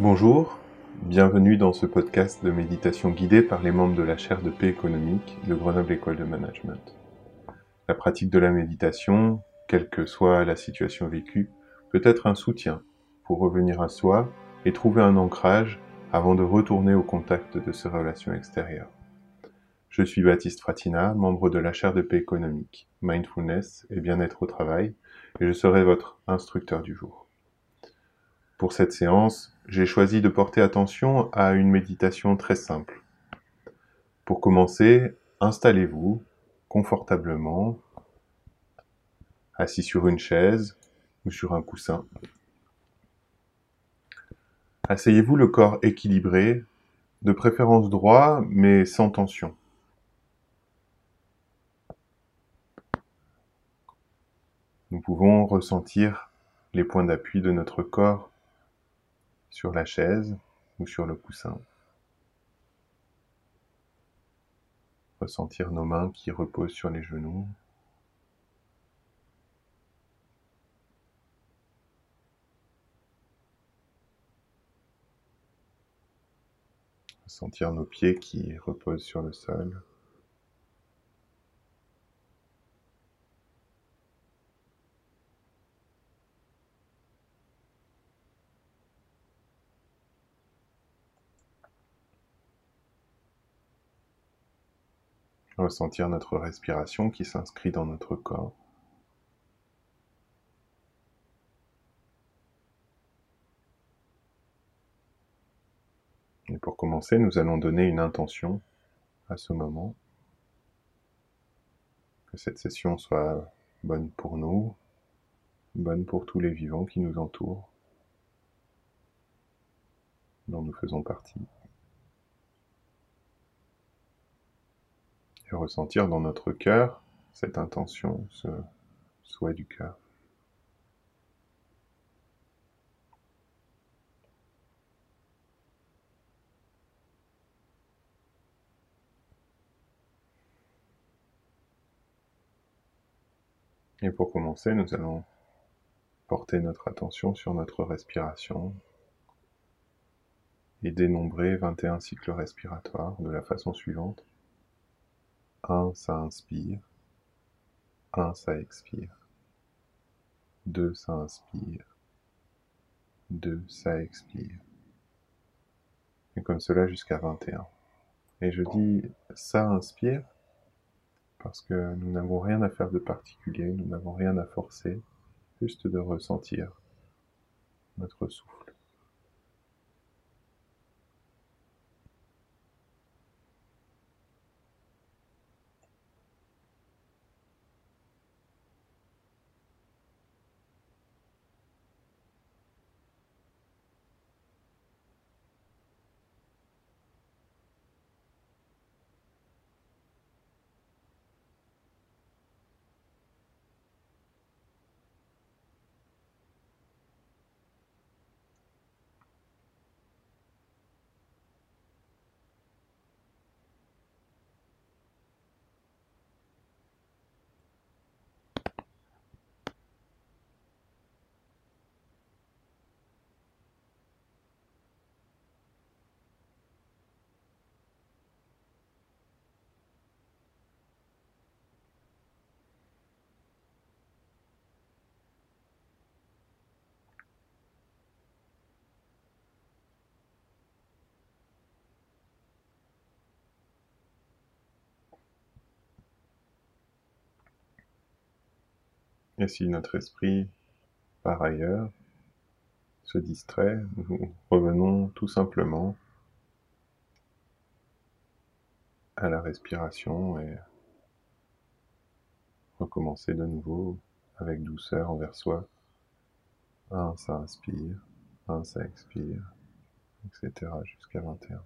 Bonjour, bienvenue dans ce podcast de méditation guidée par les membres de la chaire de paix économique de Grenoble École de Management. La pratique de la méditation, quelle que soit la situation vécue, peut être un soutien pour revenir à soi et trouver un ancrage avant de retourner au contact de ses relations extérieures. Je suis Baptiste Fratina, membre de la chaire de paix économique, mindfulness et bien-être au travail, et je serai votre instructeur du jour. Pour cette séance, j'ai choisi de porter attention à une méditation très simple. Pour commencer, installez-vous confortablement, assis sur une chaise ou sur un coussin. Asseyez-vous le corps équilibré, de préférence droit mais sans tension. Nous pouvons ressentir les points d'appui de notre corps sur la chaise ou sur le coussin. Ressentir nos mains qui reposent sur les genoux. Ressentir nos pieds qui reposent sur le sol. Ressentir notre respiration qui s'inscrit dans notre corps. Et pour commencer, nous allons donner une intention à ce moment. Que cette session soit bonne pour nous, bonne pour tous les vivants qui nous entourent, dont nous faisons partie. Et ressentir dans notre cœur cette intention, ce souhait du cœur. Et pour commencer, nous allons porter notre attention sur notre respiration et dénombrer 21 cycles respiratoires de la façon suivante. 1, ça inspire. 1, ça expire. 2, ça inspire. 2, ça expire. Et comme cela jusqu'à 21. Et je dis ça inspire parce que nous n'avons rien à faire de particulier, nous n'avons rien à forcer, juste de ressentir notre souffle. Et si notre esprit, par ailleurs, se distrait, nous revenons tout simplement à la respiration et recommencer de nouveau avec douceur envers soi. Un, ça inspire, un, ça expire, etc. jusqu'à 21.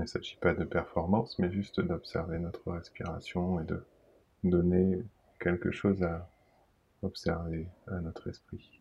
Ne s'agit pas de performance, mais juste d'observer notre respiration et de donner quelque chose à observer à notre esprit.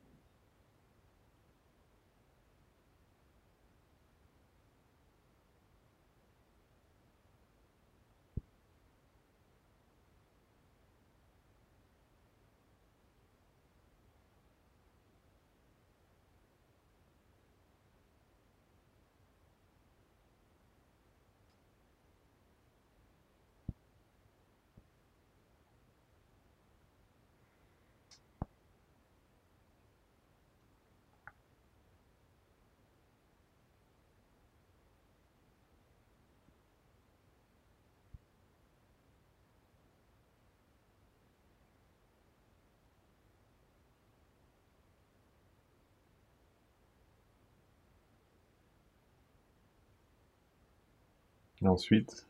Ensuite,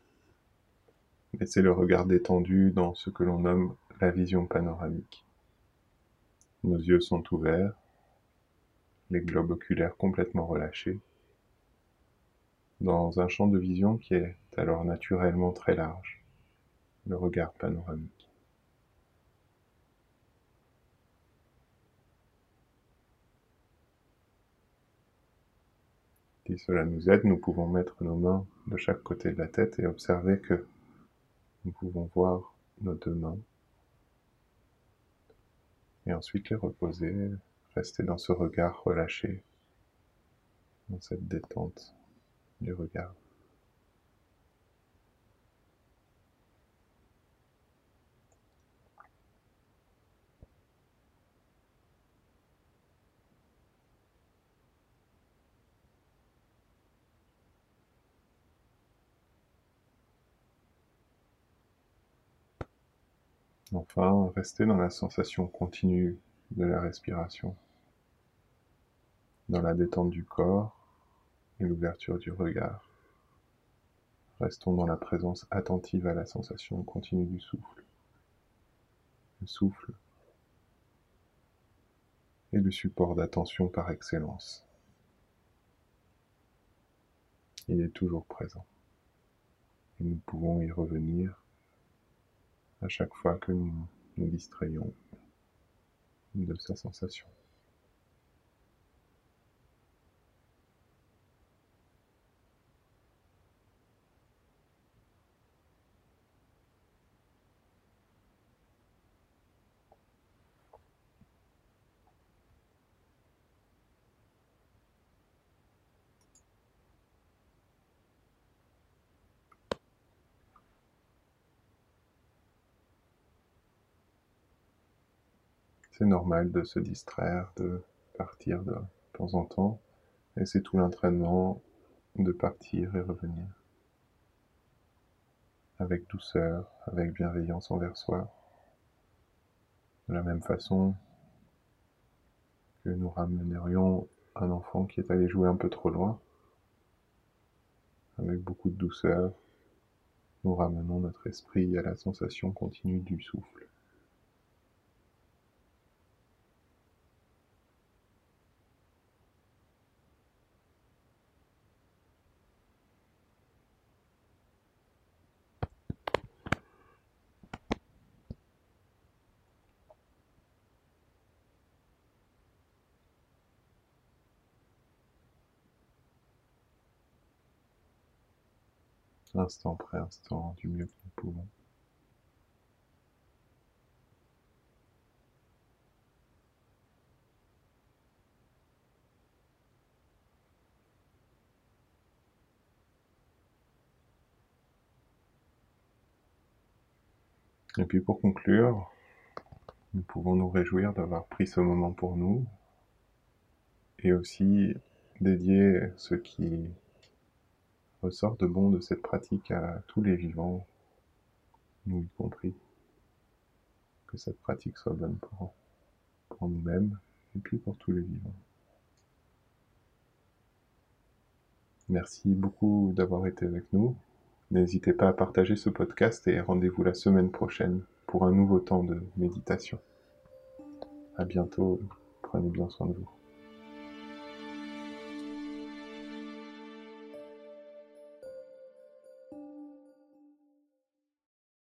laissez le regard détendu dans ce que l'on nomme la vision panoramique. Nos yeux sont ouverts, les globes oculaires complètement relâchés, dans un champ de vision qui est alors naturellement très large, le regard panoramique. Si cela nous aide, nous pouvons mettre nos mains de chaque côté de la tête et observer que nous pouvons voir nos deux mains. Et ensuite les reposer, rester dans ce regard relâché, dans cette détente du regard. Enfin, restez dans la sensation continue de la respiration, dans la détente du corps et l'ouverture du regard. Restons dans la présence attentive à la sensation continue du souffle. Le souffle est le support d'attention par excellence. Il est toujours présent. Et nous pouvons y revenir à chaque fois que nous nous distrayons de sa sensation. C'est normal de se distraire, de partir de temps en temps, et c'est tout l'entraînement de partir et revenir. Avec douceur, avec bienveillance envers soi. De la même façon que nous ramènerions un enfant qui est allé jouer un peu trop loin, avec beaucoup de douceur, nous ramenons notre esprit à la sensation continue du souffle. Instant après instant, du mieux que nous pouvons. Et puis pour conclure, nous pouvons nous réjouir d'avoir pris ce moment pour nous et aussi dédier ce qui ressort de bon de cette pratique à tous les vivants, nous y compris. Que cette pratique soit bonne pour, pour nous-mêmes et puis pour tous les vivants. Merci beaucoup d'avoir été avec nous. N'hésitez pas à partager ce podcast et rendez-vous la semaine prochaine pour un nouveau temps de méditation. À bientôt. Prenez bien soin de vous.